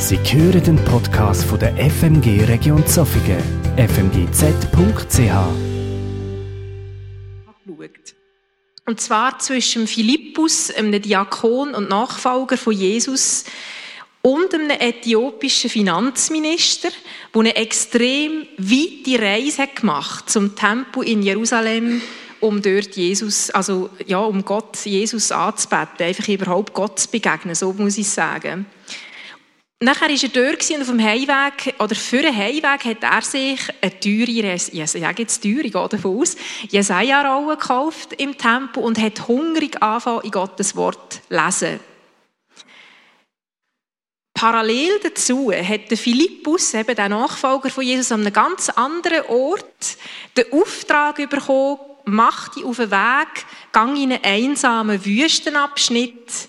Sie hören den Podcast von der FMG Region Zofingen, fmgz.ch. Und zwar zwischen Philippus, einem Diakon und Nachfolger von Jesus, und einem äthiopischen Finanzminister, der eine extrem weite Reise gemacht hat zum Tempel in Jerusalem, um dort Jesus, also ja, um Gott, Jesus anzubeten, einfach überhaupt Gott zu begegnen, so muss ich sagen. Nachher war er dort und auf dem Heimweg, oder für den Heimweg, hat er sich eine teure, ich sage jetzt teure, ich gehe davon aus, Jesaja-Rolle gekauft im Tempel und hat hungrig angefangen, in Gottes Wort zu lesen. Parallel dazu hat der Philippus, eben der Nachfolger von Jesus, an einem ganz anderen Ort den Auftrag bekommen, mach dich auf den Weg, gang in einen einsamen Wüstenabschnitt.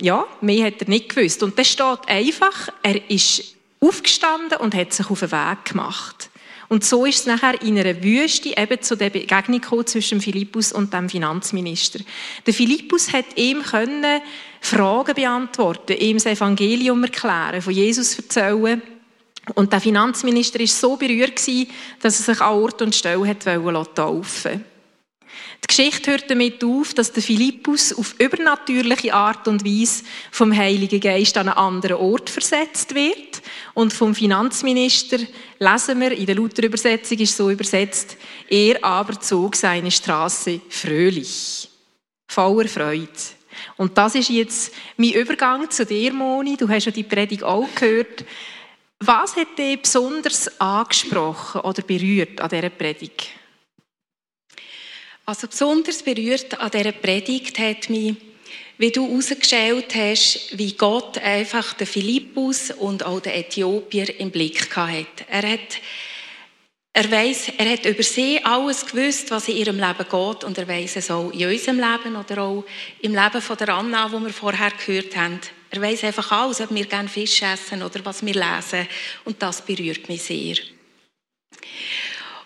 Ja, mehr hat er nicht gewusst. Und da steht einfach, er ist aufgestanden und hat sich auf den Weg gemacht. Und so ist es nachher in einer Wüste eben zu der Begegnung zwischen Philippus und dem Finanzminister. Der Philippus hat ihm können Fragen beantworten, ihm das Evangelium erklären, von Jesus erzählen. Und der Finanzminister war so berührt, dass er sich an Ort und Stelle hat taufen Die Geschichte hört damit auf, dass der Philippus auf übernatürliche Art und Weise vom Heiligen Geist an einen anderen Ort versetzt wird. Und vom Finanzminister lesen wir, in der Luther-Übersetzung ist so übersetzt, er aber zog seine Straße fröhlich, voller Freude. Und das ist jetzt mein Übergang zu dir, Moni. Du hast ja die Predigt auch gehört. Was hat dich besonders angesprochen oder berührt an dieser Predigt? Also besonders berührt an dieser Predigt hat mich, wie du herausgestellt hast, wie Gott einfach den Philippus und auch den Äthiopier im Blick hatte. Er hat er weiß, er hat über sie alles gewusst, was in ihrem Leben geht und er weiß es auch in unserem Leben oder auch im Leben von der Anna, wo wir vorher gehört haben. Er weiß einfach alles, ob wir gerne Fisch essen oder was wir lesen und das berührt mich sehr.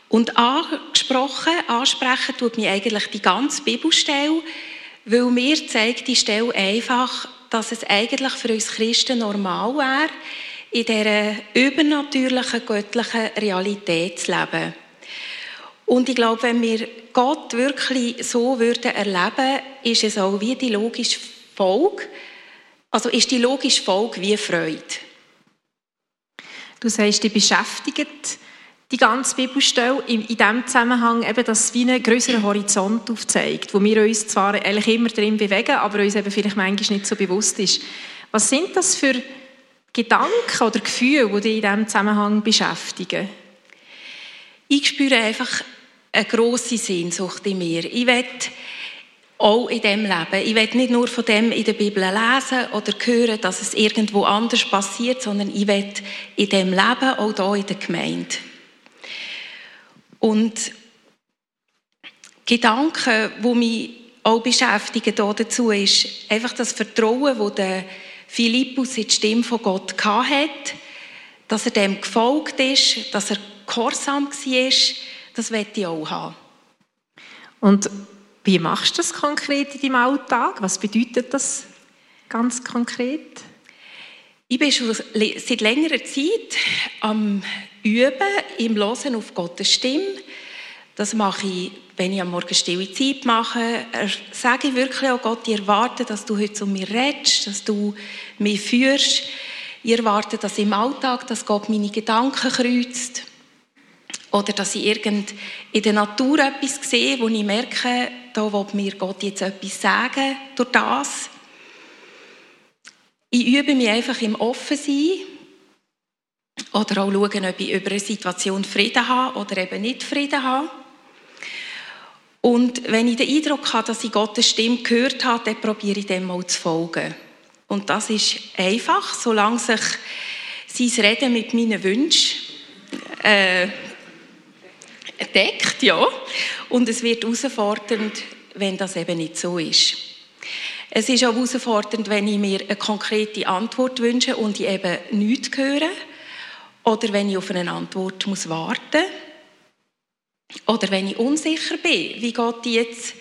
Und angesprochen, ansprechen tut mich eigentlich die ganze Bibelstelle, weil mir zeigt die Stelle einfach, dass es eigentlich für uns Christen normal wäre, in dieser übernatürlichen, göttlichen Realität zu leben. Und ich glaube, wenn wir Gott wirklich so würden erleben, ist es auch wie die logische Folge, also ist die logische Folge wie Freude. Du sagst, die beschäftigt die ganze Bibelstelle in, in dem Zusammenhang eben, dass es wie einen größeren Horizont aufzeigt, wo wir uns zwar eigentlich immer drin bewegen, aber uns eben vielleicht manchmal nicht so bewusst ist. Was sind das für Gedanken oder Gefühle, die dich in diesem Zusammenhang beschäftigen? Ich spüre einfach eine grosse Sehnsucht in mir. Ich will auch in dem Leben. Ich will nicht nur von dem in der Bibel lesen oder hören, dass es irgendwo anders passiert, sondern ich will in dem Leben auch hier in der Gemeinde. Und Gedanken, die mich auch beschäftigen dazu, ist einfach das Vertrauen, das der Philippus in die Stimme von Gott hat, dass er dem gefolgt ist, dass er gehorsam war, das möchte ich auch haben. Und wie machst du das konkret in deinem Alltag? Was bedeutet das ganz konkret? Ich bin schon seit längerer Zeit am Üben, im Losen auf Gottes Stimme. Das mache ich, wenn ich am Morgen stille Zeit mache. Sage ich wirklich auch Gott, ich erwarte, dass du heute zu mir redest, dass du mich führst. Ich erwarte, dass im Alltag, dass Gott meine Gedanken kreuzt. Oder dass ich irgend in der Natur etwas sehe, wo ich merke, da will mir Gott jetzt etwas sagen durch das. Ich übe mich einfach im Offensein oder auch schauen, ob ich über eine Situation Frieden habe oder eben nicht Frieden habe. Und wenn ich den Eindruck habe, dass ich Gottes Stimme gehört habe, dann probiere ich dem mal zu folgen. Und das ist einfach, solange sich sein Reden mit meinen Wünschen äh, deckt, ja. Und es wird herausfordernd, wenn das eben nicht so ist. Es ist auch herausfordernd, wenn ich mir eine konkrete Antwort wünsche und ich eben nichts höre. Oder wenn ich auf eine Antwort muss warten muss. Oder wenn ich unsicher bin, wie Gott jetzt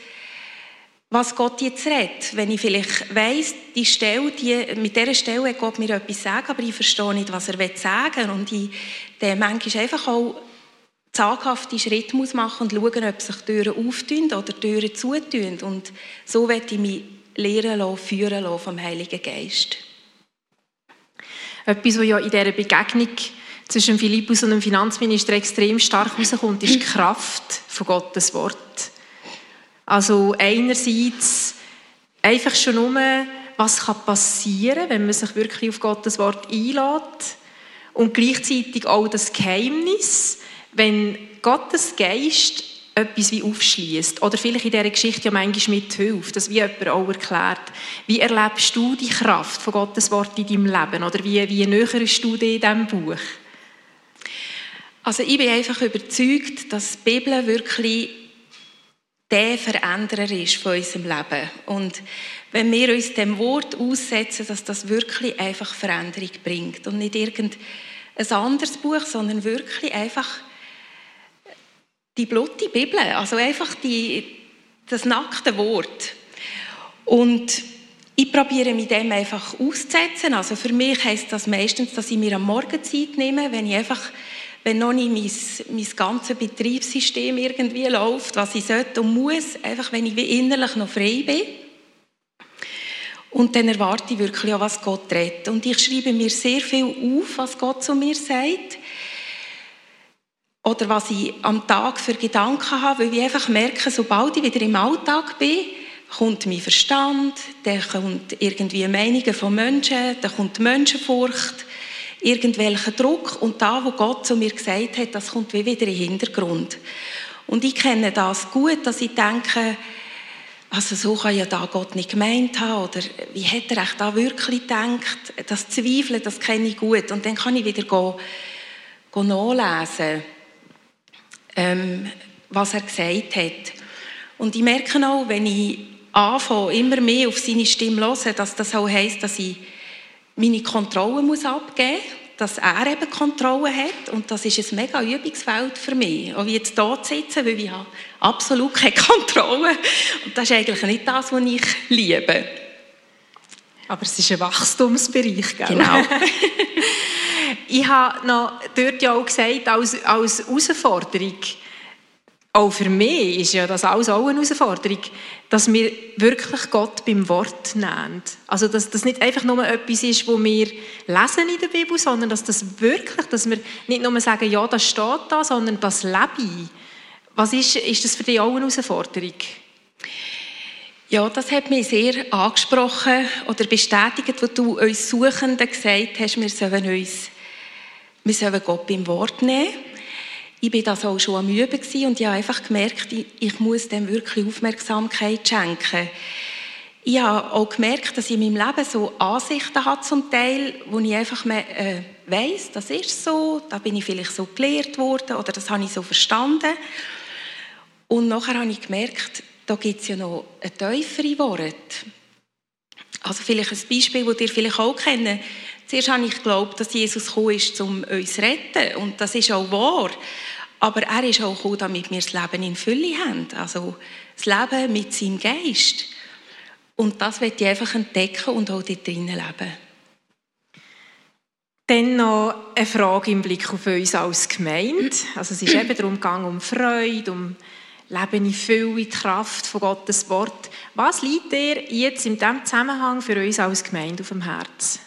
was Gott jetzt redet. Wenn ich vielleicht weiss, die Stelle, die, mit dieser Stelle hat Gott mir etwas sagen, aber ich verstehe nicht, was er sagen will. Und ich dann manchmal einfach auch zaghafte Schritte muss machen und schauen, ob sich Türen auftun oder Türen zutun. Und so werde ich mich lehren lassen, führen lassen vom Heiligen Geist. Etwas, was ja in dieser Begegnung zwischen Philippus und dem Finanzminister extrem stark rauskommt, ist die Kraft von Gottes Wort. Also einerseits einfach schon nur, was kann passieren, wenn man sich wirklich auf Gottes Wort einlädt und gleichzeitig auch das Geheimnis, wenn Gottes Geist etwas wie aufschließt oder vielleicht in dieser Geschichte ja manchmal mithilft, dass wie jemand auch erklärt, wie erlebst du die Kraft von Gottes Wort in deinem Leben oder wie, wie näherst du dich in diesem Buch? Also ich bin einfach überzeugt, dass die Bibel wirklich der Veränderer ist von unserem Leben. Und wenn wir uns dem Wort aussetzen, dass das wirklich einfach Veränderung bringt und nicht irgendein anderes Buch, sondern wirklich einfach die blutige Bibel, also einfach die, das nackte Wort. Und ich probiere mich dem einfach auszusetzen. Also für mich heißt das meistens, dass ich mir am Morgen Zeit nehme, wenn ich einfach, wenn noch nicht mein, mein ganzes Betriebssystem irgendwie läuft, was ich sollte und muss, einfach wenn ich innerlich noch frei bin. Und dann erwarte ich wirklich auch, was Gott redet. Und ich schreibe mir sehr viel auf, was Gott zu mir sagt oder was ich am Tag für Gedanken habe, weil ich einfach merke, sobald ich wieder im Alltag bin, kommt mein Verstand, dann kommt irgendwie Meinungen von Menschen, dann kommt Menschenfurcht, irgendwelcher Druck und da, wo Gott zu mir gesagt hat, das kommt wie wieder in den Hintergrund. Und ich kenne das gut, dass ich denke, also so kann ja da Gott nicht gemeint haben oder wie hat er da wirklich gedacht? Das Zweifeln, das kenne ich gut und dann kann ich wieder gehen, gehen nachlesen ähm, was er gesagt hat. Und ich merke auch, wenn ich anfange, immer mehr auf seine Stimme hören, dass das auch heisst, dass ich meine Kontrolle muss abgeben dass er eben Kontrolle hat. Und das ist ein mega Übungsfeld für mich. Auch wie jetzt hier zu sitzen, weil ich habe absolut keine Kontrolle. Und das ist eigentlich nicht das, was ich liebe. Aber es ist ein Wachstumsbereich, gell? Genau. ich habe noch dort ja auch gesagt, als, als Herausforderung, auch für mich ist ja das alles auch eine Herausforderung, dass wir wirklich Gott beim Wort nehmen. Also, dass das nicht einfach nur etwas ist, wo wir lesen in der Bibel, sondern dass das wirklich, dass wir nicht nur sagen, ja, das steht da, sondern das lebe ich. Was ist, ist das für dich auch eine Herausforderung? Ja, das hat mich sehr angesprochen oder bestätigt, wo du uns Suchenden gesagt hast, wir sollen uns wir sollen Gott beim Wort nehmen. Ich war das auch schon am Üben und ich habe einfach gemerkt, ich muss dem wirklich Aufmerksamkeit schenken. Ich habe auch gemerkt, dass ich in meinem Leben so Ansichten habe zum Teil, wo ich einfach äh, weiss, das ist so, da bin ich vielleicht so gelehrt worden oder das habe ich so verstanden. Und nachher habe ich gemerkt, da gibt es ja noch ein tiefere Wort. Also vielleicht ein Beispiel, das ihr vielleicht auch kennt. Zuerst habe ich geglaubt, dass Jesus gekommen ist, um uns zu retten. Und das ist auch wahr. Aber er ist auch gekommen, damit wir das Leben in Fülle haben. Also das Leben mit seinem Geist. Und das wird ich einfach entdecken und auch dort drinnen leben. Dann noch eine Frage im Blick auf uns als Gemeinde. Also es ist eben darum gegangen, um Freude, um Leben in Fülle, die Kraft von Gottes Wort. Was liegt dir jetzt in diesem Zusammenhang für uns als Gemeinde auf dem Herzen?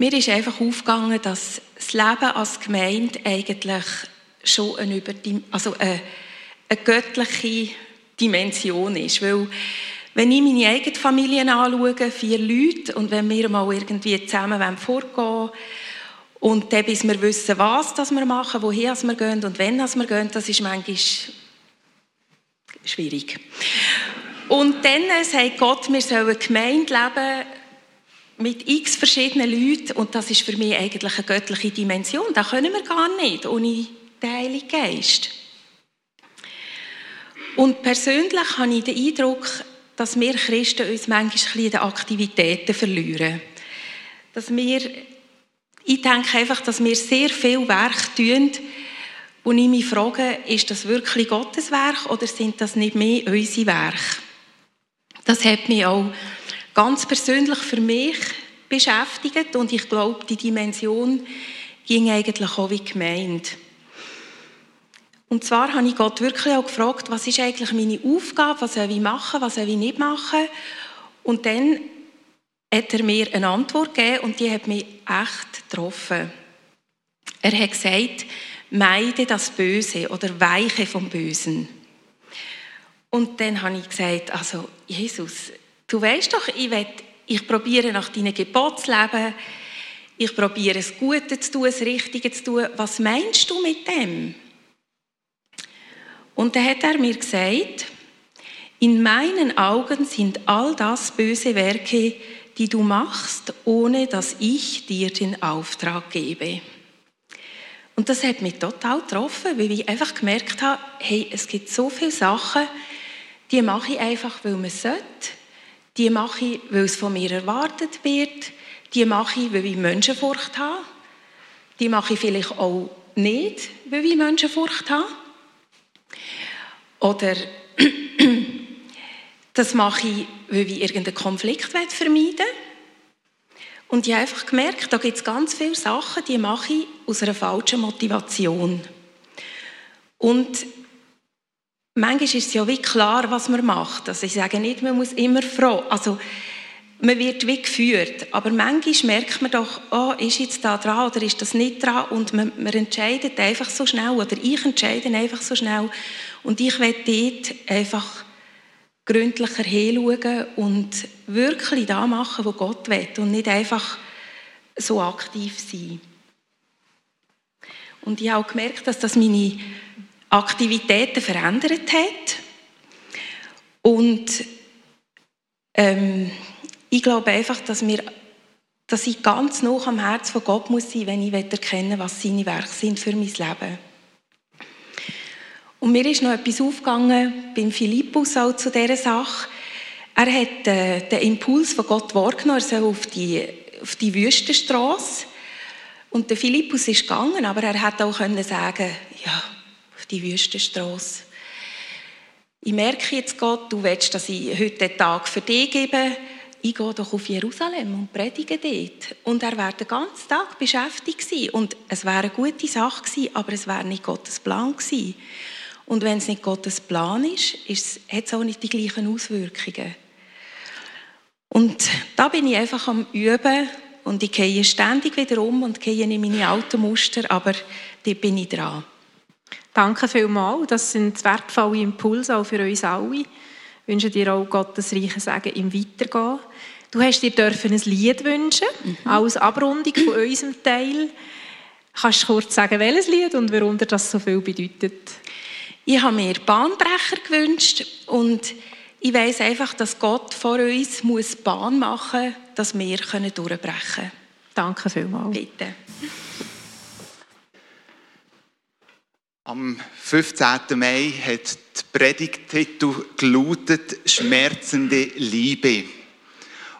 Mir ist einfach aufgegangen, dass das Leben als Gemeinde eigentlich schon eine, Überdim also eine, eine göttliche Dimension ist. Weil, wenn ich meine eigene Familie anschaue, vier Leute, und wenn wir mal irgendwie zusammen vorgehen und dann, bis wir wissen, was das wir machen, wohin wir gehen und wenn wir gehen, das ist manchmal schwierig. Und dann sagt Gott, wir sollen Gemeinde leben, mit x verschiedenen Leuten und das ist für mich eigentlich eine göttliche Dimension. Das können wir gar nicht ohne den Heiligen Geist. Und persönlich habe ich den Eindruck, dass wir Christen uns manchmal in den Aktivitäten verlieren. Dass wir, ich denke einfach, dass wir sehr viel Werk tun, wo ich mich frage, ist das wirklich Gottes Werk oder sind das nicht mehr unsere Werke? Das hat mich auch ganz persönlich für mich beschäftigt und ich glaube, die Dimension ging eigentlich auch wie gemeint. Und zwar habe ich Gott wirklich auch gefragt, was ist eigentlich meine Aufgabe, was soll ich machen, was soll ich nicht machen. Und dann hat er mir eine Antwort gegeben und die hat mich echt getroffen. Er hat gesagt, meide das Böse oder weiche vom Bösen. Und dann habe ich gesagt, also Jesus, du weißt doch, ich, will, ich probiere nach deinen Geboten zu leben, ich probiere das Gute zu tun, das Richtige zu tun. Was meinst du mit dem? Und dann hat er mir gesagt, in meinen Augen sind all das böse Werke, die du machst, ohne dass ich dir den Auftrag gebe. Und das hat mich total getroffen, weil ich einfach gemerkt habe, hey, es gibt so viele Sachen, die mache ich einfach, weil man sollte. Die mache ich, weil es von mir erwartet wird. Die mache ich, weil ich Menschenfurcht habe. Die mache ich vielleicht auch nicht, weil ich Menschenfurcht habe. Oder das mache ich, weil ich irgendeinen Konflikt vermeiden will. Und ich habe einfach gemerkt, da gibt es ganz viele Sachen, die mache ich aus einer falschen Motivation. Und manchmal ist es ja wie klar, was man macht. Also ich sage nicht, man muss immer froh. Also man wird wie geführt. Aber manchmal merkt man doch, oh, ist jetzt da dran oder ist das nicht dran? Und man, man entscheidet einfach so schnell oder ich entscheide einfach so schnell. Und ich will dort einfach gründlicher hinschauen und wirklich da machen, was Gott will und nicht einfach so aktiv sein. Und ich habe auch gemerkt, dass das meine Aktivitäten verändert hat. Und ähm, ich glaube einfach, dass, wir, dass ich ganz nah am Herz von Gott muss sein, wenn ich erkennen was seine Werke sind für mein Leben. Und mir ist noch etwas aufgegangen beim Philippus auch zu dieser Sache. Er hat äh, den Impuls von Gott wahrgenommen, er soll auf die, auf die Wüstenstraße. Und der Philippus ist gegangen, aber er hätte auch können sagen, ja, die Wüstenstraße. Ich merke jetzt Gott, du willst, dass ich heute den Tag für dich gebe. Ich gehe doch auf Jerusalem und predige dort. Und er wäre den ganzen Tag beschäftigt gewesen. Und es wäre eine gute Sache gewesen, aber es wäre nicht Gottes Plan gewesen. Und wenn es nicht Gottes Plan ist, ist hat es auch nicht die gleichen Auswirkungen. Und da bin ich einfach am Üben und ich gehe ständig wieder um und gehe in meine alten Muster, aber da bin ich dran. Danke vielmals. Das sind wertvolle Impulse auch für uns alle. Ich wünsche dir auch Gottes reichen Segen im Weitergehen. Du hast dir dürfen ein Lied wünschen, mhm. als Abrundung von unserem Teil. Kannst du kurz sagen, welches Lied und warum dir das so viel bedeutet? Ich habe mir Bahnbrecher gewünscht und ich weiß einfach, dass Gott vor uns muss Bahn machen muss, dass wir durchbrechen können. Danke vielmals. Bitte. Am 15. Mai hat die Predigtitel gelautet Schmerzende Liebe.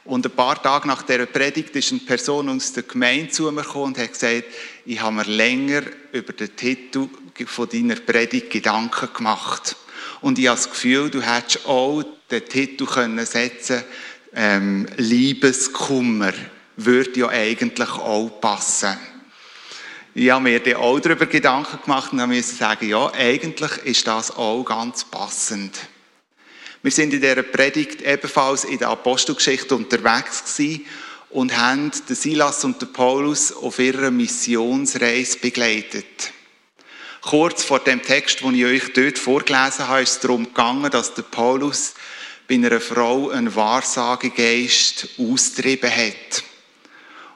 Und ein paar Tage nach dieser Predigt ist eine Person aus der Gemeinde zu mir gekommen und hat gesagt, ich habe mir länger über den Titel von deiner Predigt Gedanken gemacht. Und ich habe das Gefühl, du hättest auch den Titel können setzen ähm, Liebeskummer. Würde ja eigentlich auch passen. Ich habe mir dann auch darüber Gedanken gemacht und musste sagen, ja, eigentlich ist das auch ganz passend. Wir sind in dieser Predigt ebenfalls in der Apostelgeschichte unterwegs gewesen und haben den Silas und den Paulus auf ihrer Missionsreise begleitet. Kurz vor dem Text, den ich euch dort vorgelesen habe, ist es darum gegangen, dass der Paulus bei einer Frau einen Wahrsagegeist austrieben hat.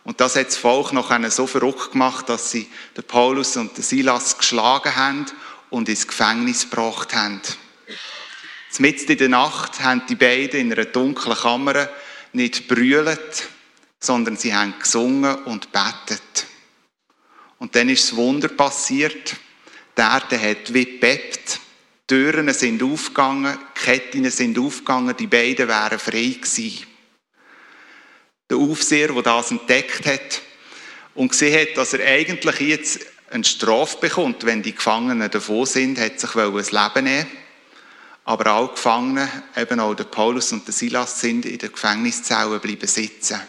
Und das hat das Volk noch so verrückt gemacht, dass sie den Paulus und den Silas geschlagen haben und ins Gefängnis gebracht haben. Mitten in der Nacht haben die beiden in einer dunklen Kammer nicht brüllt, sondern sie haben gesungen und betet. Und dann ist das Wunder passiert. Die Erde hat wie. Die Türen sind aufgegangen, Ketten sind aufgegangen, die beiden wären frei gewesen. Der Aufseher, der das entdeckt hat und gesehen hat, dass er eigentlich jetzt eine Strafe bekommt, wenn die Gefangenen davon sind, hat sich das Leben nehmen aber alle Gefangenen, eben auch der Paulus und der Silas, sind in der Gefängniszelle bleiben sitzen.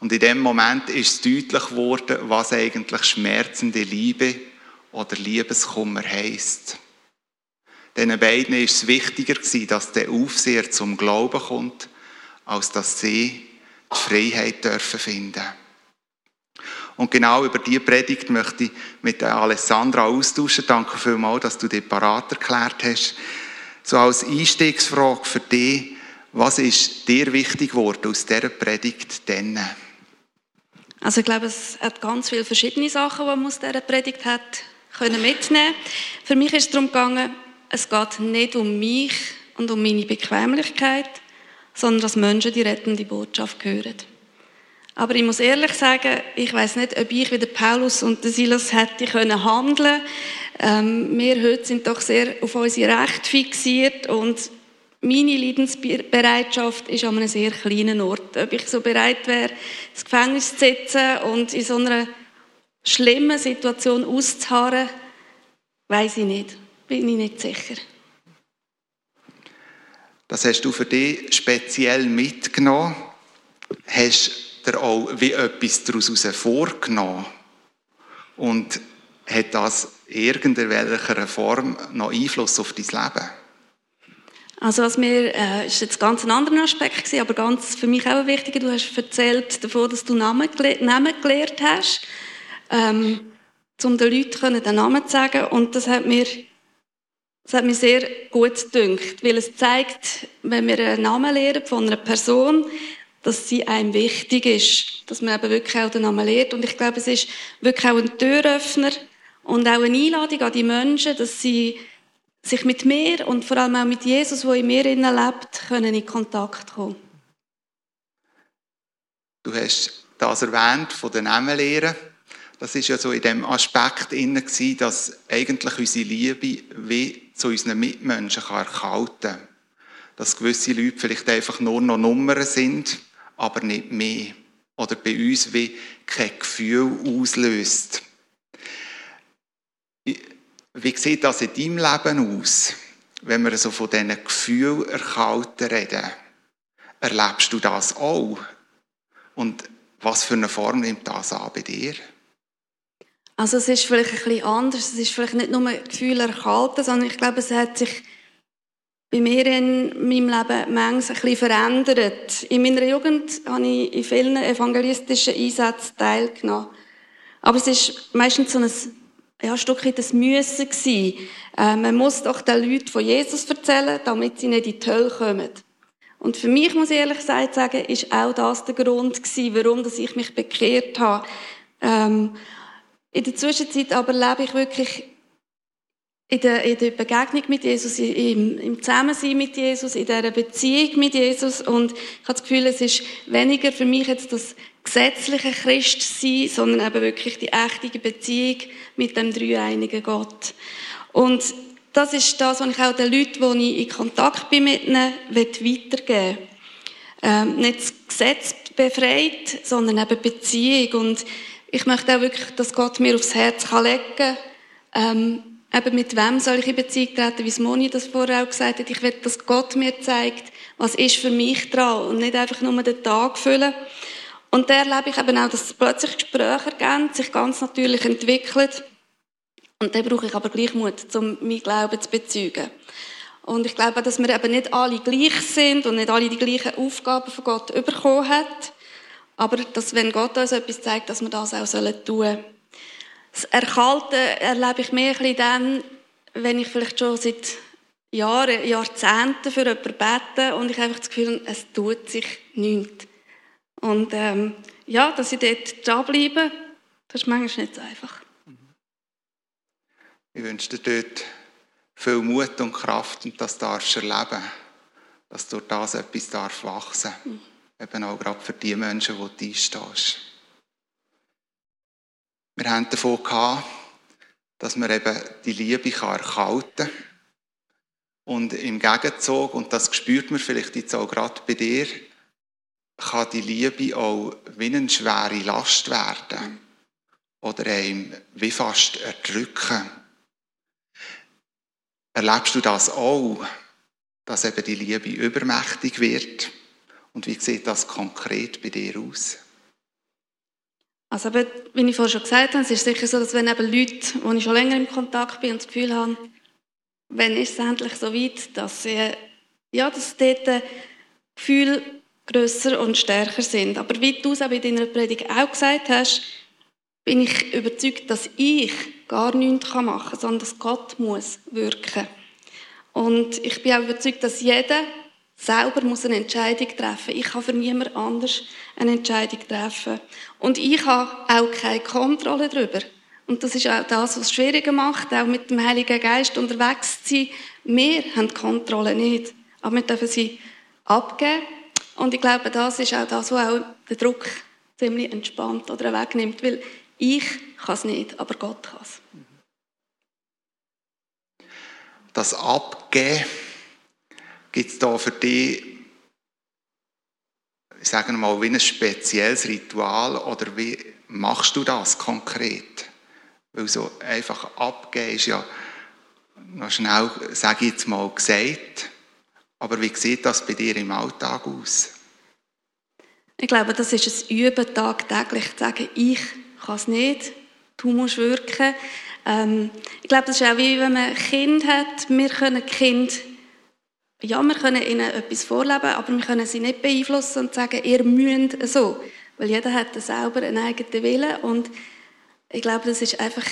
Und in dem Moment ist deutlich geworden, was eigentlich schmerzende Liebe oder Liebeskummer heisst. Den beiden ist es wichtiger gewesen, dass der Aufseher zum Glauben kommt, als dass sie die Freiheit dürfen finden. Und genau über diese Predigt möchte ich mit Alessandra austauschen. Danke vielmals, dass du dich parat erklärt hast. So als Einstiegsfrage für dich, was ist dir wichtig geworden aus dieser Predigt denn? Also ich glaube, es hat ganz viele verschiedene Sachen, die man aus dieser Predigt hat können mitnehmen. Für mich ist es darum gegangen, es geht nicht um mich und um meine Bequemlichkeit, sondern dass Menschen die rettende Botschaft hören. Aber ich muss ehrlich sagen, ich weiß nicht, ob ich wie Paulus und Silas hätte können handeln. Ähm, wir heute sind doch sehr auf unsere Rechte fixiert und meine Leidensbereitschaft ist an einem sehr kleinen Ort. Ob ich so bereit wäre, ins Gefängnis zu sitzen und in so einer schlimmen Situation auszuharren, weiß ich nicht. Bin ich nicht sicher. Das hast du für dich speziell mitgenommen. Hast dir auch wie etwas daraus vorgenommen? Und hat das in irgendeiner Form noch Einfluss auf dein Leben? Also was mir, äh, ist jetzt ganz ein anderer Aspekt gewesen, aber ganz für mich auch wichtig, du hast erzählt davon, dass du Namen, Namen gelernt hast, ähm, um den Leuten den Namen zu sagen und das hat mir das hat mir sehr gut gedünkt, weil es zeigt, wenn wir einen Namen lernen von einer Person, dass sie einem wichtig ist, dass man eben wirklich auch den Namen lehrt. Und ich glaube, es ist wirklich auch ein Türöffner und auch eine Einladung an die Menschen, dass sie sich mit mir und vor allem auch mit Jesus, der in mir lebt, können in Kontakt kommen. Du hast das erwähnt von den Namenlehren. Das ist ja so in dem Aspekt inne dass eigentlich unsere Liebe wie zu unseren Mitmenschen erkalten kann. Dass gewisse Leute vielleicht einfach nur noch Nummern sind aber nicht mehr. Oder bei uns wie kein Gefühl auslöst. Wie sieht das in deinem Leben aus, wenn wir so von diesen Gefühlen erkalten reden? Erlebst du das auch? Und was für eine Form nimmt das an bei dir? Also es ist vielleicht ein bisschen anders. Es ist vielleicht nicht nur Gefühle erkalten, sondern ich glaube, es hat sich bei mir in meinem Leben manches ein bisschen verändert. In meiner Jugend habe ich in vielen evangelistischen Einsätzen teilgenommen. Aber es ist meistens so ein, ja, ein Stück weit ein Müssen. Äh, man muss doch den Leuten von Jesus erzählen, damit sie nicht in die Hölle kommen. Und für mich, muss ich ehrlich gesagt sagen, ist auch das der Grund gewesen, warum dass ich mich bekehrt habe. Ähm, in der Zwischenzeit aber lebe ich wirklich in der, in der Begegnung mit Jesus, im, im Zusammensein mit Jesus, in dieser Beziehung mit Jesus. Und ich habe das Gefühl, es ist weniger für mich jetzt das gesetzliche Christsein, sondern eben wirklich die echte Beziehung mit dem dreieinigen Gott. Und das ist das, was ich auch den Leuten, die ich in Kontakt bin mit ihnen, weitergeben ähm, Nicht das Gesetz befreit, sondern eben Beziehung. Und ich möchte auch wirklich, dass Gott mir aufs Herz legen kann, ähm, eben mit wem soll ich in Beziehung treten, wie Moni das vorher auch gesagt hat. Ich will, dass Gott mir zeigt, was ist für mich dran und nicht einfach nur den Tag füllen. Und da erlebe ich eben auch, dass plötzlich Gespräche ergeben, sich ganz natürlich entwickeln. Und da brauche ich aber gleich Mut, um meinen Glauben zu bezeugen. Und ich glaube, dass wir eben nicht alle gleich sind und nicht alle die gleichen Aufgaben von Gott bekommen haben. Aber dass, wenn Gott uns etwas zeigt, dass wir das auch tun sollen. Das Erkalten erlebe ich mehr ein dann, wenn ich vielleicht schon seit Jahren, Jahrzehnten für jemanden bete und ich einfach das Gefühl habe, es tut sich nichts. Und ähm, ja, dass ich dort dranbleibe, das ist manchmal nicht so einfach. Ich wünsche dir dort viel Mut und Kraft und das darfst du erleben, dass durch das etwas darf wachsen darf. Mhm. Eben auch gerade für die Menschen, die du einstehst. Wir haben davon gehabt, dass man eben die Liebe erkalten kann. Und im Gegenzug, und das spürt man vielleicht jetzt auch gerade bei dir, kann die Liebe auch wie eine schwere Last werden. oder einem wie fast erdrücken. Erlebst du das auch, dass eben die Liebe übermächtig wird? Und wie sieht das konkret bei dir aus? Also, eben, wie ich vorhin schon gesagt habe, es ist sicher so, dass wenn eben Leute, wo ich schon länger im Kontakt bin und das Gefühl habe, wenn ist es endlich so weit, dass sie, ja, dass dort Gefühle grösser und stärker sind. Aber wie du es auch in deiner Predigt auch gesagt hast, bin ich überzeugt, dass ich gar nichts machen kann, sondern dass Gott muss wirken. Und ich bin auch überzeugt, dass jeder selber muss eine Entscheidung treffen. Ich kann für niemand anders eine Entscheidung treffen. Und ich habe auch keine Kontrolle darüber. Und das ist auch das, was es schwieriger macht, auch mit dem Heiligen Geist unterwegs zu sein. Wir haben die Kontrolle nicht, aber wir dürfen sie abgeben. Und ich glaube, das ist auch das, was auch den Druck ziemlich entspannt oder wegnimmt, weil ich kann es nicht, aber Gott kann es. Das Abgeben Gibt es da für dich, ich sage mal, wie ein spezielles Ritual oder wie machst du das konkret? Weil so einfach abgeben ist ja noch schnell, sage ich jetzt mal, gesagt. Aber wie sieht das bei dir im Alltag aus? Ich glaube, das ist ein Üben tagtäglich, zu sagen, ich kann es nicht, du musst wirken. Ähm, ich glaube, das ist auch wie wenn man ein Kind hat. Wir können Kind ja, wir können ihnen etwas vorleben, aber wir können sie nicht beeinflussen und sagen, ihr müsst so. Weil jeder hat selber einen eigenen Willen und ich glaube, das ist einfach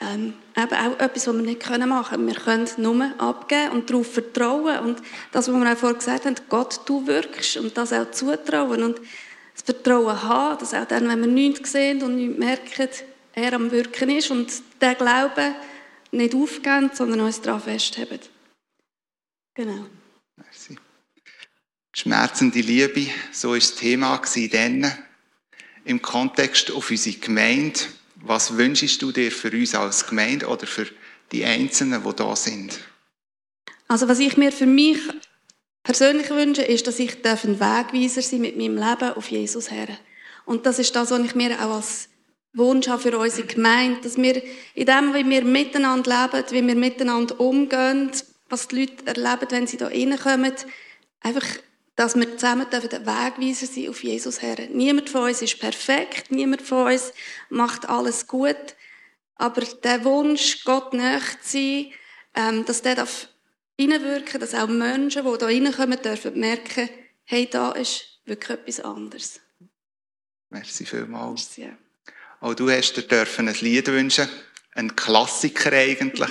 ähm, eben auch etwas, was wir nicht machen können. Wir können nur abgeben und darauf vertrauen und das, was wir auch vorhin gesagt haben, Gott, du wirkst und das auch zutrauen und das Vertrauen haben, dass auch dann, wenn wir nichts sehen und nichts merken, er am Wirken ist und der Glaube nicht aufgeben, sondern uns daran festhalten. Genau. Merci. Schmerzende Liebe, so war das Thema dann. Im Kontext auf unsere Gemeinde. Was wünschst du dir für uns als Gemeinde oder für die Einzelnen, die da sind? Also was ich mir für mich persönlich wünsche, ist, dass ich ein Wegweiser sein mit meinem Leben auf Jesus her. Und das ist das, was ich mir auch als Wunsch habe für unsere Gemeinde, dass wir in dem, wie wir miteinander leben, wie wir miteinander umgehen, was die Leute erleben, wenn sie da reinkommen. Einfach, dass wir zusammen den Wegweiser sein auf Jesus her. Niemand von uns ist perfekt, niemand von uns macht alles gut. Aber der Wunsch, Gott näher zu sein, ähm, dass der darf reinwirken, dass auch Menschen, die da reinkommen, dürfen merken, hey, da ist wirklich etwas anderes. Merci vielmals. Merci. Auch du hast dir dürfen ein Lied wünschen, ein Klassiker eigentlich.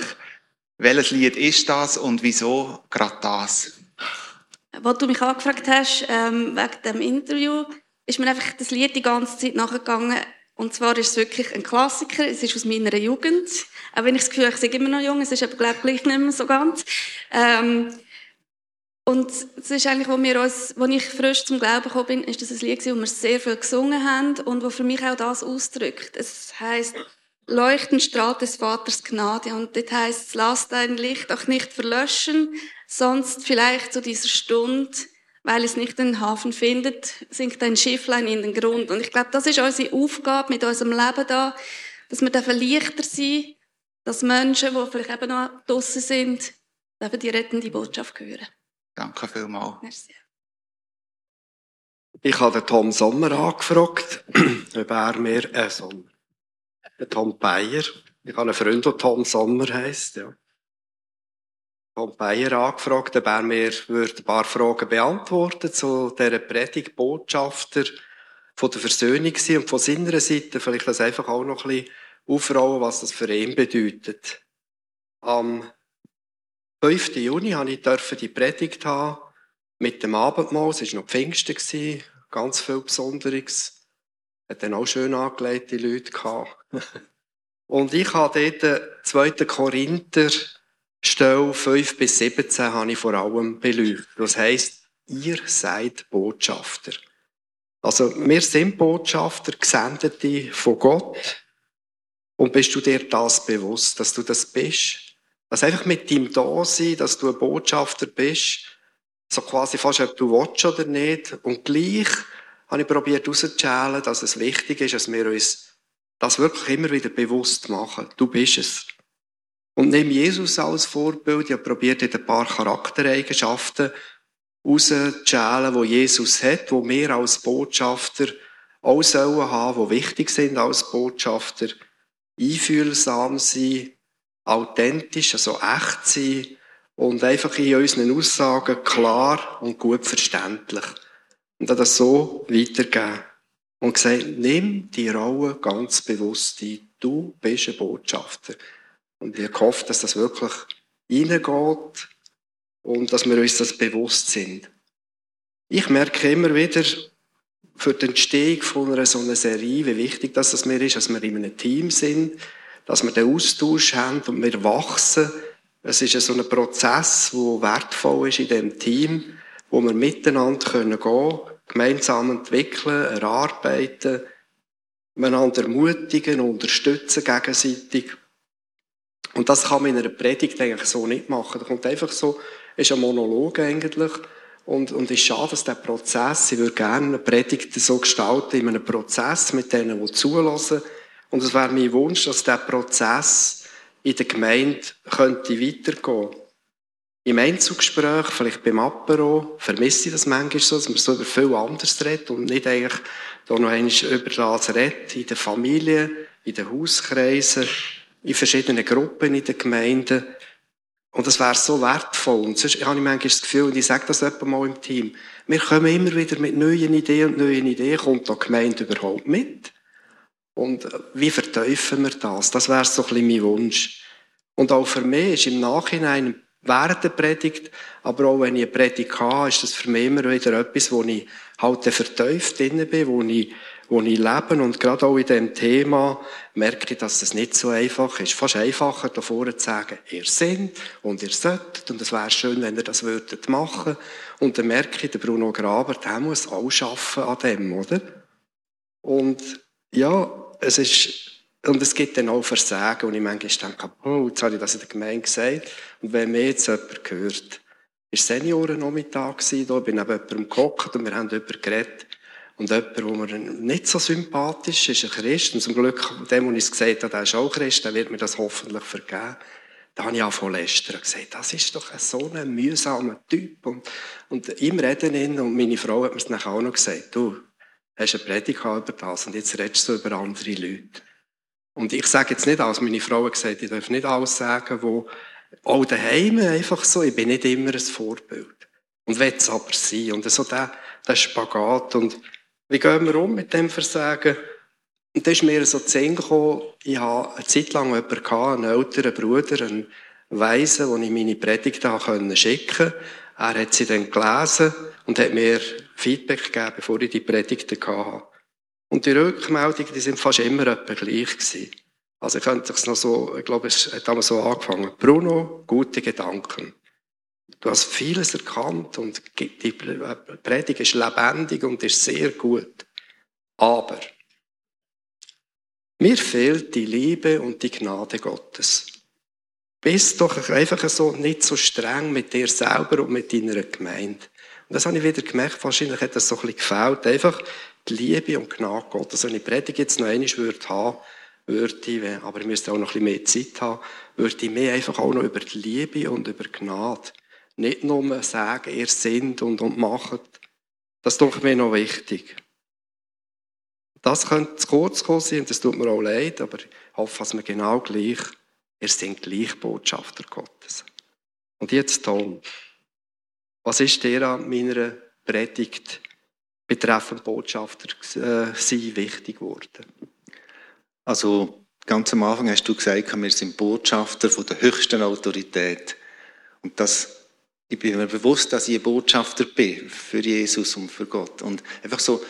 Welches Lied ist das und wieso gerade das? Als du mich angefragt hast, ähm, wegen dem Interview, ist mir einfach das Lied die ganze Zeit nachgegangen. Und zwar ist es wirklich ein Klassiker. Es ist aus meiner Jugend. Auch wenn ich das Gefühl habe, ich sei immer noch jung, es ist aber, glaube ich, gleich nicht mehr so ganz. Ähm, und es ist eigentlich, wo wir uns, wo ich frisch zum Glauben gekommen bin, ist das ein Lied, wo wir sehr viel gesungen haben und wo für mich auch das ausdrückt. Es heißt Leuchten strahlt des Vaters Gnade. Und das heißt, lass dein Licht auch nicht verlöschen, sonst vielleicht zu dieser Stunde, weil es nicht den Hafen findet, sinkt ein Schifflein in den Grund. Und ich glaube, das ist unsere Aufgabe mit unserem Leben da, dass wir Lichter sein dass Menschen, die vielleicht eben noch draussen sind, die rettende Botschaft hören. Danke vielmals. Merci. Ich habe Tom Sommer angefragt, ob er mir, äh, Sommer, der Tom Bayer. Ich habe einen Freund, der Tom Sommer heisst, ja. Tom Bayer angefragt, ob er mir ein paar Fragen beantworten zu dieser Predigt, Botschafter von der Versöhnung sein und von seiner Seite vielleicht das einfach auch noch ein bisschen aufrollen, was das für ihn bedeutet. Am 5. Juni habe ich die Predigt haben mit dem Abendmahl. Es war noch Pfingsten, ganz viel Besonderes. Hat dann auch schön angelegte Leute gehabt. Und ich habe dort 2. Korinther Stelle 5 bis 17 habe ich vor allem beleuchtet. Das heisst, ihr seid Botschafter. Also, wir sind Botschafter, Gesendete von Gott. Und bist du dir das bewusst, dass du das bist? Dass einfach mit deinem Dasein, dass du ein Botschafter bist, so quasi fast, ob du willst oder nicht. Und gleich habe ich probiert herauszuschälen, dass es wichtig ist, dass wir uns das wirklich immer wieder bewusst machen. Du bist es. Und nimm Jesus als Vorbild. Ich habe probiert, ein paar Charaktereigenschaften rauszuschälen, die Jesus hat, die wir als Botschafter auch sollen haben, die wichtig sind als Botschafter. Einfühlsam sein, authentisch, also echt sein und einfach in unseren Aussagen klar und gut verständlich. Und dann das so weitergeben. Und gesagt, nimm die Rolle ganz bewusst ein. Du bist ein Botschafter. Und ich hoffe, dass das wirklich reingeht und dass wir uns das bewusst sind. Ich merke immer wieder für die Entstehung von einer so einer Serie, wie wichtig das, mir ist, dass wir in einem Team sind, dass wir den Austausch haben und wir wachsen. Es ist so ein Prozess, der wertvoll ist in diesem Team, wo wir miteinander gehen können, gemeinsam entwickeln, erarbeiten, einander ermutigen, unterstützen gegenseitig. Und das kann man in einer Predigt eigentlich so nicht machen. Da kommt einfach so, ist ein Monolog eigentlich. Und, und ist schade, dass der Prozess, ich würde gerne eine Predigt so gestalten, in einem Prozess mit denen, die zulassen. Und es wäre mein Wunsch, dass der Prozess in der Gemeinde könnte weitergehen Im Einzugespräch, vielleicht beim Apero, vermisse ich das manchmal so, dass man so über viel anderes redet und nicht eigentlich da noch einmal über das redet, in der Familie, in den Hauskreisen, in verschiedenen Gruppen in den Gemeinden. Und das wäre so wertvoll. Und sonst habe ich manchmal das Gefühl, und ich sage das etwa mal im Team, wir kommen immer wieder mit neuen Ideen und neuen Ideen, kommt da die Gemeinde überhaupt mit? Und äh, wie verteufeln wir das? Das wäre so ein bisschen mein Wunsch. Und auch für mich ist im Nachhinein während der Predigt, aber auch wenn ich eine Predigt habe, ist das für mich immer wieder etwas, wo ich halt verteuft drin bin, wo ich wo ich lebe. Und gerade auch in diesem Thema merke ich, dass es nicht so einfach ist. Fast einfacher, da vorne zu sagen, ihr seid und ihr solltet. Und es wäre schön, wenn ihr das würdet machen. Und dann merke ich, der Bruno Graber, der muss auch arbeiten an dem, oder? Und ja, es ist, und es gibt dann auch Versagen. Und ich manchmal denke, oh, jetzt habe ich das in der Gemeinde gesagt. Und wenn mir jetzt jemand gehört, ist Seniorennachmittag gewesen, da bin ich neben jemandem gehockt und wir haben darüber geredet. Und jemand, der mir nicht so sympathisch ist, ist ein Christ. Und zum Glück, dem, wo ich es gesagt habe, der ist auch Christ, der wird mir das hoffentlich vergeben. Da habe ich auch von lästern gesagt, das ist doch so ein mühsamer Typ. Und, und im Reden ihn, und meine Frau hat mir es nachher auch noch gesagt, du hast eine Predigt über das und jetzt redest du über andere Leute. Und ich sage jetzt nicht alles, meine Frau hat gesagt, ich darf nicht alles sagen, wo auch daheim einfach so, ich bin nicht immer ein Vorbild. Und will es aber sein. Und so der, der Spagat. Und wie gehen wir um mit dem Versagen? Und da ist mir so zu Sinn gekommen, ich hatte eine Zeit lang jemanden, gehabt, einen älteren Bruder, einen Weisen, wo ich meine Predigten schicken konnte. Er hat sie dann gelesen und hat mir Feedback gegeben, bevor ich die Predigten hatte. Und die Rückmeldungen, die sind fast immer etwa gleich gewesen. Also ich könnte es noch so, ich glaube, es hat damals so angefangen. Bruno, gute Gedanken. Du hast vieles erkannt und die Predigt ist lebendig und ist sehr gut. Aber mir fehlt die Liebe und die Gnade Gottes. Bist doch einfach so nicht so streng mit dir selber und mit deiner Gemeinde. Und das habe ich wieder gemerkt, wahrscheinlich hat das so ein bisschen gefällt. Einfach die Liebe und Gnade Gottes. Wenn ich Predigt jetzt noch einmal würde haben, würde ich, aber ich müsste auch noch ein bisschen mehr Zeit haben, würde ich mehr einfach auch noch über die Liebe und über Gnade nicht nur sagen, ihr sind und, und macht. Das ist mir noch wichtig. Das könnte zu kurz kommen sein, und das tut mir auch leid, aber ich hoffe, dass wir genau gleich, ihr seid gleich Botschafter Gottes. Und jetzt Tom. Was ist dir an meiner Predigt betreffend Botschafter äh, sein wichtig geworden? Also, ganz am Anfang hast du gesagt, wir sind Botschafter von der höchsten Autorität. Und das ich bin mir bewusst, dass ich ein Botschafter bin für Jesus und für Gott. Und einfach so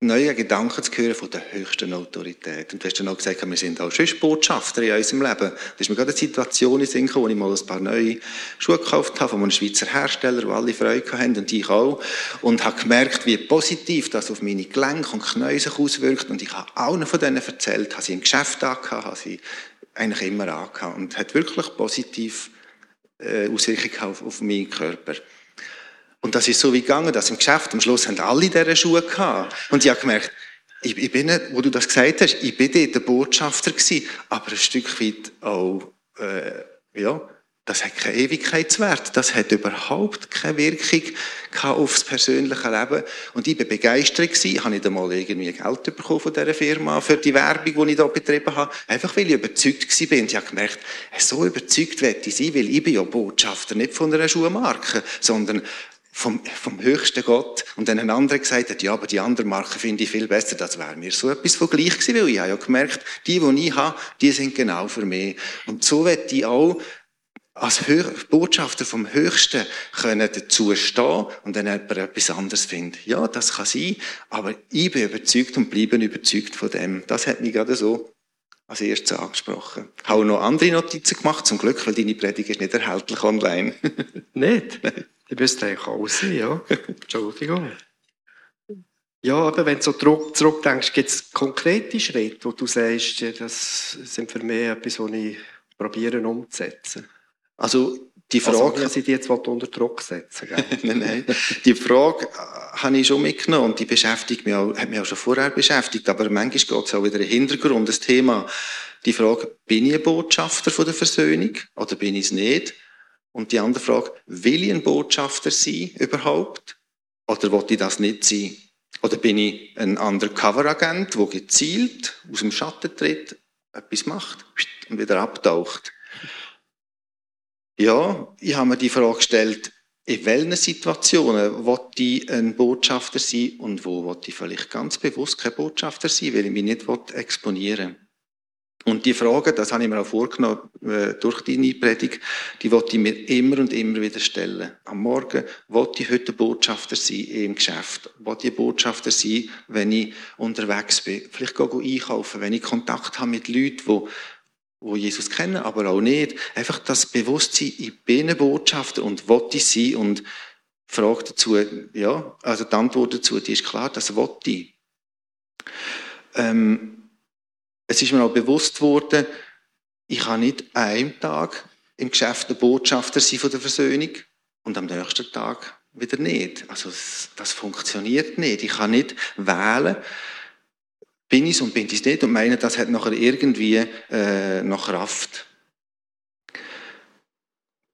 neue Gedanken zu hören von der höchsten Autorität. Und du hast dann auch gesagt, wir sind auch schon Botschafter in unserem Leben. Da ist mir gerade eine Situation in Sinn wo ich mal ein paar neue Schuhe gekauft habe von einem Schweizer Hersteller, die alle Freude hatten und ich auch. Und habe gemerkt, wie positiv das auf meine Gelenke und Knie sich auswirkt. Und ich habe allen von denen erzählt, habe sie im Geschäft angehabt, habe sie eigentlich immer angehabt. Und hat wirklich positiv äh, Auswirkungen auf, auf meinen Körper. Und das ist so wie gegangen, dass im Geschäft am Schluss haben alle diese Schuhe gehabt. Und ich habe gemerkt, ich, ich bin, wo du das gesagt hast, ich bin dort der Botschafter gewesen, aber ein Stück weit auch, äh, ja, das hat keinen Ewigkeitswert. Das hat überhaupt keine Wirkung aufs persönliche Leben. Und ich war begeistert gewesen. Habe nicht einmal irgendwie Geld bekommen von dieser Firma für die Werbung, die ich hier betrieben habe. Einfach weil ich überzeugt bin. Und ich habe gemerkt, so überzeugt werde ich sein, weil ich bin ja Botschafter, nicht von einer Schuhmarke, sondern vom, vom höchsten Gott. Und dann ein anderer gesagt hat, ja, aber die andere Marke finde ich viel besser. Das wäre mir so etwas von gleich gewesen, weil ich habe ja gemerkt, die, die ich habe, die sind genau für mich. Und so werde ich auch als Botschafter vom Höchsten können dazu stehen und dann jemand etwas anderes findet. Ja, das kann sein, aber ich bin überzeugt und bleibe überzeugt von dem. Das hat mich gerade so als erstes angesprochen. Ich habe noch andere Notizen gemacht, zum Glück, weil deine Predigt ist nicht erhältlich online. nicht? Die müsste eigentlich auch sein, ja. Entschuldigung. Ja, aber wenn du so zurück, zurückdenkst, gibt es konkrete Schritte, wo du sagst, das sind für mich etwas, was ich probiere umzusetzen. Also die Frage... Also, ich jetzt unter Druck setzen nein, nein. Die Frage äh, habe ich schon mitgenommen und die beschäftigt mich auch, hat mich auch schon vorher beschäftigt, aber manchmal geht es auch wieder im Hintergrund, das Thema, die Frage, bin ich ein Botschafter von der Versöhnung oder bin ich es nicht? Und die andere Frage, will ich ein Botschafter sein überhaupt oder will ich das nicht sein? Oder bin ich ein Undercover-Agent, der gezielt aus dem Schatten tritt, etwas macht und wieder abtaucht? Ja, ich habe mir die Frage gestellt, in welchen Situationen will ich ein Botschafter sein und wo will ich vielleicht ganz bewusst kein Botschafter sein, weil ich mich nicht exponieren will. Und die Frage, das habe ich mir auch vorgenommen äh, durch deine Predigt, die wollte ich mir immer und immer wieder stellen. Am Morgen wollte ich heute Botschafter sein im Geschäft. Wollte ich Botschafter sein, wenn ich unterwegs bin. Vielleicht gehe ich einkaufen, wenn ich Kontakt habe mit Leuten, die wo Jesus kennen, aber auch nicht. Einfach das Bewusstsein, ich bin ein Botschafter und wollte ich sein und Frage dazu, ja, also die Antwort dazu, die ist klar, das wollte ich. Ähm, es ist mir auch bewusst worden, ich kann nicht an einem Tag im Geschäft ein Botschafter sein von der Versöhnung und am nächsten Tag wieder nicht. Also das funktioniert nicht. Ich kann nicht wählen, bin ich es und bin ich es nicht und meine, das hat nachher irgendwie äh, noch Kraft.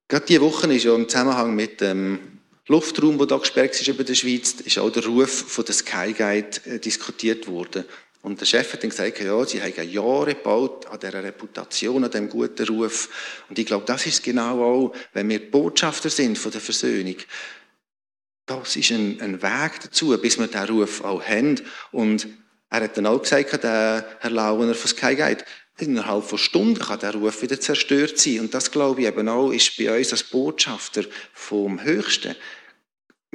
Gerade diese Woche ist ja im Zusammenhang mit dem Luftraum, der da gesperrt ist über der Schweiz, ist auch der Ruf von der Sky Guide äh, diskutiert worden. Und der Chef hat dann gesagt, ja, sie haben Jahre gebaut an dieser Reputation, an diesem guten Ruf. Und ich glaube, das ist genau auch, wenn wir Botschafter sind von der Versöhnung. Das ist ein, ein Weg dazu, bis wir diesen Ruf auch haben. Und er hat dann auch gesagt, der Herr Lauener von Sky Guide, innerhalb von Stunden kann der Ruf wieder zerstört sein. Und das, glaube ich, eben auch ist bei uns als Botschafter vom Höchsten.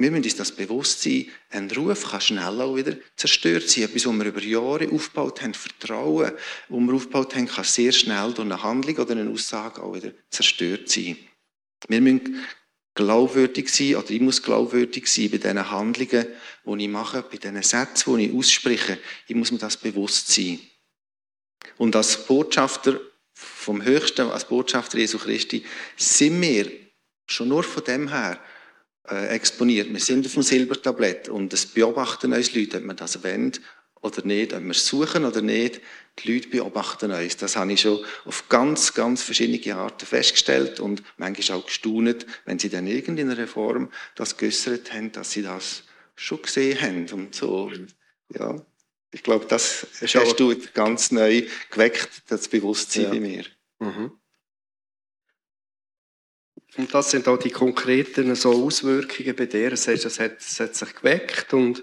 Wir müssen uns das bewusst sein, ein Ruf kann schnell auch wieder zerstört sein. Etwas, was wir über Jahre aufgebaut haben, Vertrauen, das wir aufgebaut haben, kann sehr schnell durch eine Handlung oder eine Aussage auch wieder zerstört sein. Wir müssen glaubwürdig sein, oder ich muss glaubwürdig sein bei diesen Handlungen, die ich mache, bei diesen Sätzen, die ich ausspreche. Ich muss mir das bewusst sein. Und als Botschafter vom Höchsten, als Botschafter Jesu Christi, sind wir schon nur von dem her äh, exponiert. Wir sind auf dem Silbertablett und es beobachten uns Leute, ob man das wendet oder nicht, ob wir es suchen oder nicht. Die Leute beobachten uns. Das habe ich schon auf ganz, ganz verschiedene Arten festgestellt und manchmal auch gestaunet, wenn sie dann irgendeiner Form das geäussert haben, dass sie das schon gesehen haben und so. Ja, ich glaube, das hast du ganz neu geweckt, das Bewusstsein ja. bei mir. Mhm. Und das sind auch die konkreten so Auswirkungen bei dir. Das heißt, das hat, das hat sich geweckt und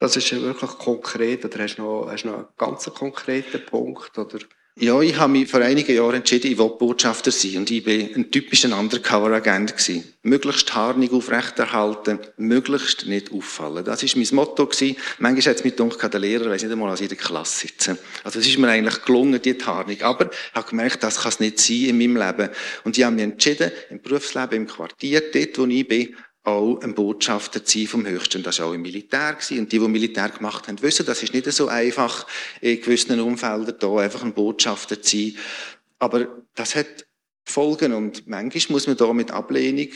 das ist ja wirklich konkret. Oder hast du noch, hast du noch einen ganz konkreten Punkt? Oder? Ja, ich habe mich vor einigen Jahren entschieden, ich will Botschafter sein. Und ich bin ein typischer Undercover-Agent. Möglichst Harnung aufrechterhalten, möglichst nicht auffallen. Das war mein Motto. Manchmal hat es mir gedacht, der Lehrer weiss nicht einmal, als ich in der Klasse sitze. Also es ist mir eigentlich gelungen, die Tarnung. Aber ich habe gemerkt, das kann es nicht sein in meinem Leben. Und ich habe mich entschieden, im Berufsleben, im Quartier, dort, wo ich bin, auch ein Botschafter zu sein vom Höchsten. Das war auch im Militär. Und die, die Militär gemacht haben, wissen, das ist nicht so einfach, in gewissen Umfeldern da einfach ein Botschafter zu sein. Aber das hat Folgen und manchmal muss man da mit Ablehnung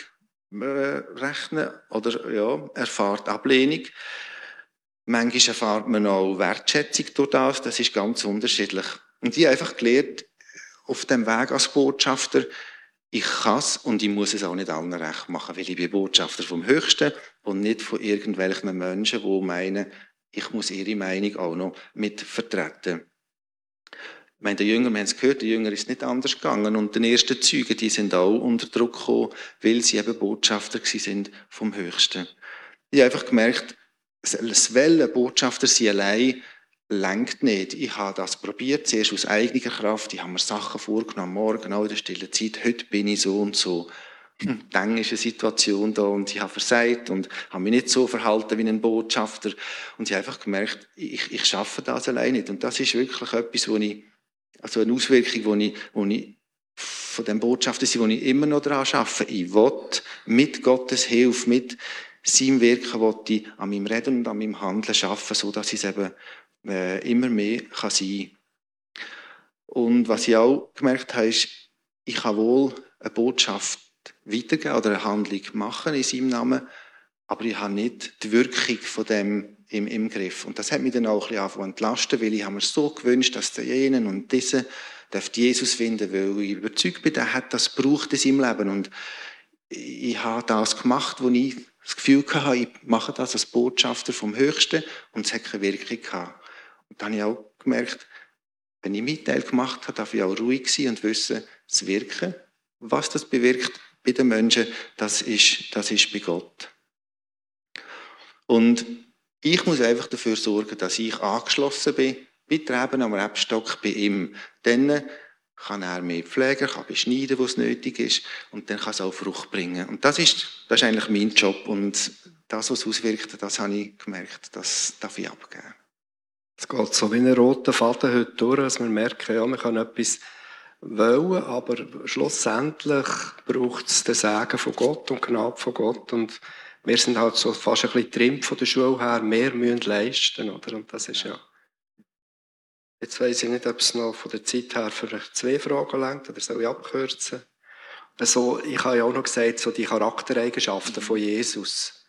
äh, rechnen oder ja, erfahrt Ablehnung. Manchmal erfahrt man auch Wertschätzung durch das. Das ist ganz unterschiedlich. Und ich habe einfach gelernt, auf dem Weg als Botschafter, ich kann es und ich muss es auch nicht allen recht machen, weil ich bin Botschafter vom Höchsten und nicht von irgendwelchen Menschen, die meinen, ich muss ihre Meinung auch noch mit vertreten. Ich meine, der Jünger, wir haben es gehört, der Jünger ist nicht anders gegangen und die ersten Züge, die sind auch unter Druck gekommen, weil sie eben Botschafter sind vom Höchsten. Ich habe einfach gemerkt, das Wellen Botschafter sein allein lenkt nicht. Ich habe das probiert, zuerst aus eigener Kraft. Ich habe mir Sachen vorgenommen, morgen auch in der stillen Zeit. Heute bin ich so und so. Hm, dann ist eine Situation da und ich habe versagt und habe mich nicht so verhalten wie ein Botschafter. Und ich habe einfach gemerkt, ich, ich schaffe das allein nicht. Und das ist wirklich etwas, wo ich, also eine Auswirkung, wo ich, wo ich von dem Botschafter sind, wo ich immer noch daran arbeite. Ich will mit Gottes Hilfe, mit seinem Wirken, will ich an meinem Reden und an meinem Handeln arbeiten, so dass ich es eben äh, immer mehr kann sein Und was ich auch gemerkt habe, ist, ich kann wohl eine Botschaft weitergeben oder eine Handlung machen in seinem Namen, aber ich habe nicht die Wirkung von dem im, im Griff. Und das hat mich dann auch ein bisschen entlasten, weil ich habe mir so gewünscht, dass der jenen und diese Jesus finden, weil ich überzeugt bin, der hat das braucht in seinem Leben. Und ich habe das gemacht, wo ich das Gefühl hatte, ich mache das als Botschafter vom Höchsten und es hat keine Wirkung gehabt. Und dann habe ich auch gemerkt, wenn ich meinen Teil gemacht habe, darf ich auch ruhig sein und wissen, das Wirken, was das bewirkt bei den Menschen, das ist, das ist bei Gott. Und ich muss einfach dafür sorgen, dass ich angeschlossen bin, mit Reben am Rebstock bei ihm. Dann kann er mehr pflegen, kann beschneiden, wo es nötig ist, und dann kann es auch Frucht bringen. Und das ist, das ist eigentlich mein Job. Und das, was auswirkt, das habe ich gemerkt, das darf ich abgeben. Es geht so wie ein roter Faden heute durch, dass wir merken, ja, wir können etwas wollen, aber schlussendlich braucht es den Segen von Gott und Gnade von Gott und wir sind halt so fast ein bisschen trimmt von der Schule her, mehr müssen leisten, oder? Und das ist ja. Jetzt weiss ich nicht, ob es noch von der Zeit her für zwei Fragen lenkt, oder soll ich abkürzen? Also, ich habe ja auch noch gesagt, so die Charaktereigenschaften von Jesus.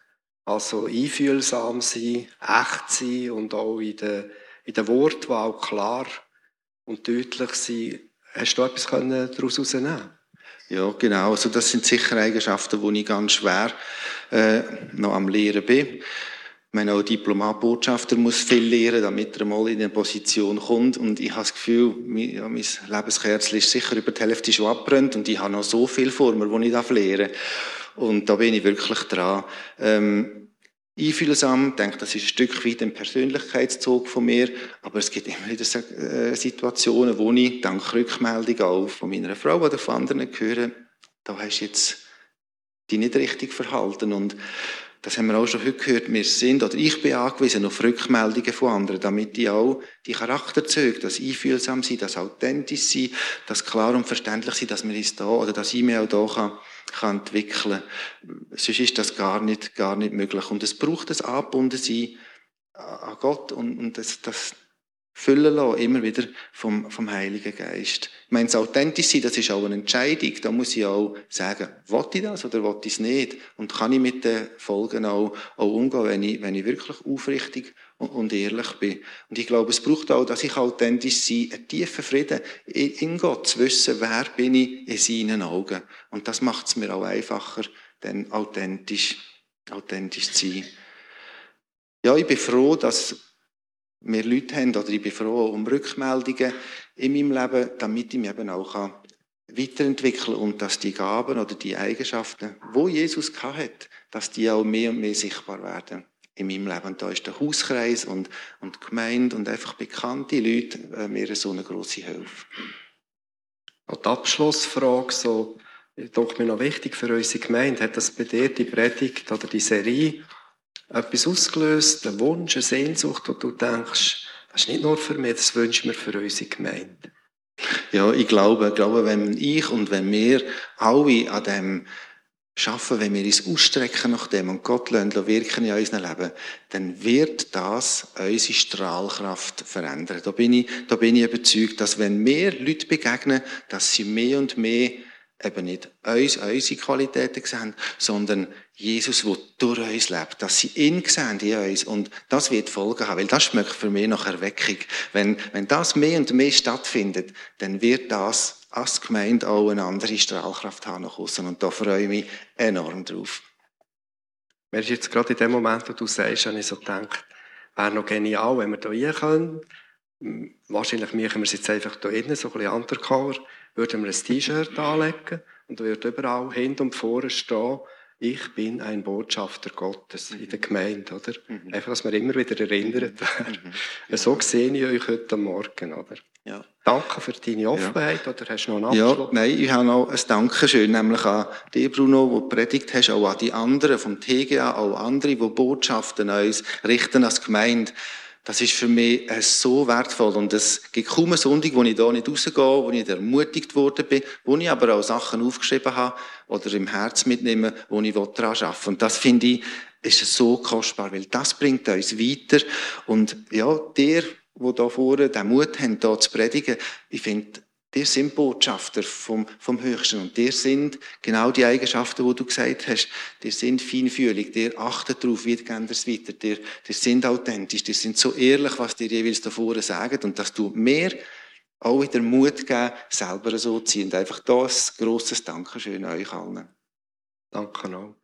Also, einfühlsam sein, echt sein und auch in der in der Wortwahl klar und deutlich sein. Hast du etwas daraus herausnehmen Ja, genau. Also das sind sicher Eigenschaften, die ich ganz schwer äh, noch am Lehren bin. Ich meine, auch Diplomatbotschafter muss viel lernen, damit er mal in eine Position kommt. Und ich habe das Gefühl, mein, ja, mein Lebenskerzel ist sicher über die Hälfte schon abbrennt und ich habe noch so viel vor mir, wo ich lernen darf. Und da bin ich wirklich dran. Ähm, einfühlsam. Denke, das ist ein Stück weit ein Persönlichkeitszug von mir. Aber es gibt immer wieder äh, Situationen, wo ich dank Rückmeldung auch von meiner Frau oder von anderen höre, da hast du jetzt die nicht richtig verhalten. Und das haben wir auch schon heute gehört, wir sind, oder ich bin angewiesen auf Rückmeldungen von anderen, damit die auch die Charakterzüge, das einfühlsam sein, das authentisch sein, das klar und verständlich sein, dass wir uns da, oder dass ich mich auch da kann kann entwickeln. Sonst ist das gar nicht, gar nicht möglich. Und es braucht das Angebundensein an Gott und, und das, das füllen lassen, immer wieder vom, vom Heiligen Geist. Ich meine, das authentisch sein, das ist auch eine Entscheidung. Da muss ich auch sagen, will ich das oder will ich es nicht? Und kann ich mit den Folgen auch, auch umgehen, wenn ich, wenn ich wirklich aufrichtig und ehrlich bin. Und ich glaube, es braucht auch, dass ich authentisch sein, einen tiefen Frieden in Gott, zu wissen, wer bin ich in seinen Augen. Und das macht es mir auch einfacher, dann authentisch, authentisch zu sein. Ja, ich bin froh, dass wir Leute haben, oder ich bin froh um Rückmeldungen in meinem Leben, damit ich mich eben auch weiterentwickeln kann und dass die Gaben oder die Eigenschaften, wo Jesus hat, dass die auch mehr und mehr sichtbar werden in meinem Leben. Und da ist der Hauskreis und, und die Gemeinde und einfach bekannte Leute äh, mir so eine grosse Hilfe. Und die Abschlussfrage, so, doch mir noch wichtig für unsere Gemeinde, hat das bei dir die Predigt oder die Serie etwas ausgelöst, ein Wunsch, eine Sehnsucht, wo du denkst, das ist nicht nur für mich, das wünschen wir für unsere Gemeinde? Ja, ich glaube, ich glaube, wenn ich und wenn wir alle an dem schaffen, wenn wir uns ausstrecken nach dem und Gott lassen, wirken in unserem Leben, dann wird das unsere Strahlkraft verändern. Da bin ich, da bin ich überzeugt, dass wenn mehr Leute begegnen, dass sie mehr und mehr eben nicht uns, unsere Qualitäten sehen, sondern Jesus, der durch uns lebt, dass sie ihn sehen in uns. Und das wird Folgen haben, weil das schmeckt für mich nach Erweckung. Wenn, wenn das mehr und mehr stattfindet, dann wird das als Gemeinde auch eine andere Strahlkraft haben nach außen. Und da freue ich mich enorm drauf. Mir ist jetzt gerade in dem Moment, wo du sagst, habe ich so gedacht, wäre noch genial, wenn wir hier rein können. Wahrscheinlich machen wir es jetzt einfach hier innen, so ein bisschen undercover, würden wir ein T-Shirt anlegen und würde überall hinten und vorne stehen, ich bin ein Botschafter Gottes in der Gemeinde, oder? Mhm. Einfach, dass wir immer wieder erinnert werden. Mhm. So sehe ich euch heute Morgen, oder? Ja. Danke für deine Offenheit, ja. oder hast du noch einen Abschluss? Ja, nein, ich habe noch ein Dankeschön, nämlich an dich, Bruno, wo du predigt hast, auch an die anderen vom TGA, auch andere, die Botschaften an uns richten als Gemeinde. Das ist für mich äh, so wertvoll und es gibt kaum einen Sonntag, wo ich da nicht rausgehe, wo ich ermutigt worden bin, wo ich aber auch Sachen aufgeschrieben habe oder im Herz mitnehme, wo ich daran arbeite. Und das finde ich, ist so kostbar, weil das bringt uns weiter. Und ja, der, wo da vorne den Mut haben, da zu predigen, ich finde, Dir sind Botschafter vom, vom Höchsten und dir sind genau die Eigenschaften, die du gesagt hast. Dir sind feinfühlig, dir achtet darauf, wie geht es weiter. Dir, dir sind authentisch, dir sind so ehrlich, was dir jeweils davor sagen und das tut mir auch wieder Mut geben, selber so zu ziehen. Und einfach das grosses Dankeschön an euch allen. Danke auch.